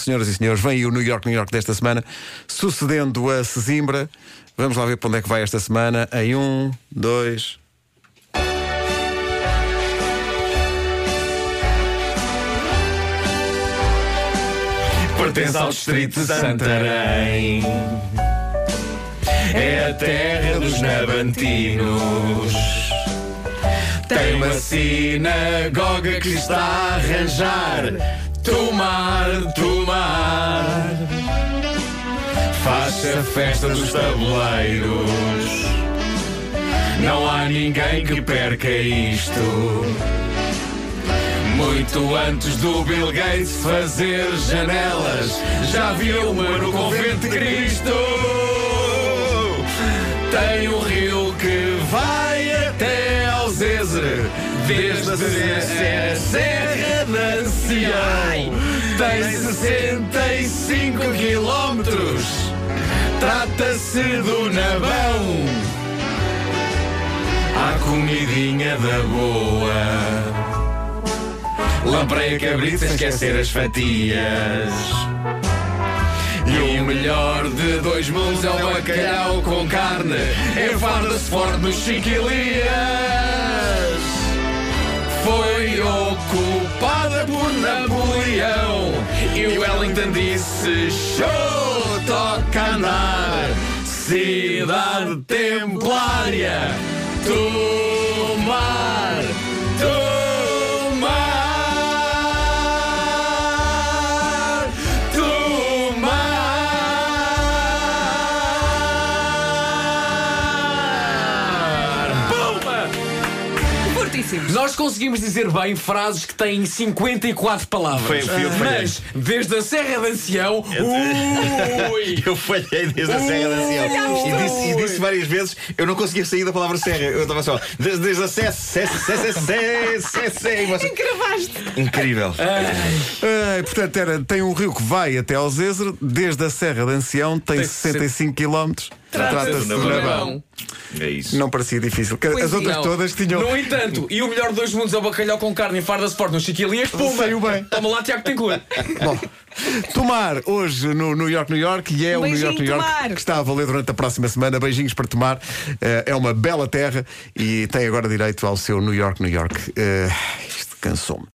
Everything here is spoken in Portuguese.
senhoras e senhores, vem aí o New York, New York desta semana, sucedendo a Sesimbra. Vamos lá ver para onde é que vai esta semana. Em um, dois. pertence ao distrito de Santarém. É a terra dos nabantinos. Tem uma sinagoga que está a arranjar. Tomar, tomar. Faz a festa dos tabuleiros. Não há ninguém que perca isto. Muito antes do Bill Gates fazer janelas, já viu uma no convento de Cristo. Tem um rio que vai até ao Zezer, desde a Serra, da Ancião. Tem 65 quilómetros. Trata-se do Nabão. Há comidinha da boa. Lampreia cabrito sem esquecer as fatias. E o melhor de dois mundos é o bacalhau com carne. Enfarda-se forte nos chiquilias. Foi ocupada por Napoleão. E o Wellington disse: Show, toca andar. Cidade templária, Nós conseguimos dizer bem frases que têm 54 palavras. Foi- eu falhei. Mas, desde a Serra de Ancião, ui! Eu falhei desde a Serra da Ancião. E disse, e disse várias vezes, eu não conseguia sair da palavra serra. Eu estava só, desde, desde a Serra. Encravaste. Incrível. Ah, portanto, era, tem um rio que vai até ao Zezer, desde a Serra de Ancião, tem, Tem 65 km. Trata-se Nabão. Nabão. É isso. Não parecia difícil. que As outras Não. todas tinham. No entanto, e o melhor dos dois mundos é o bacalhau com carne em farda sport nos chiquilias, pumba! Saiu bem. Toma lá, Tiago Tencourt. Bom, Tomar hoje no New York, New York, e é o New York, New York Tomar. que está a valer durante a próxima semana. Beijinhos para Tomar. Eh, É uma bela terra e tem agora direito ao seu New York, New York. Eh, Isto cansou-me.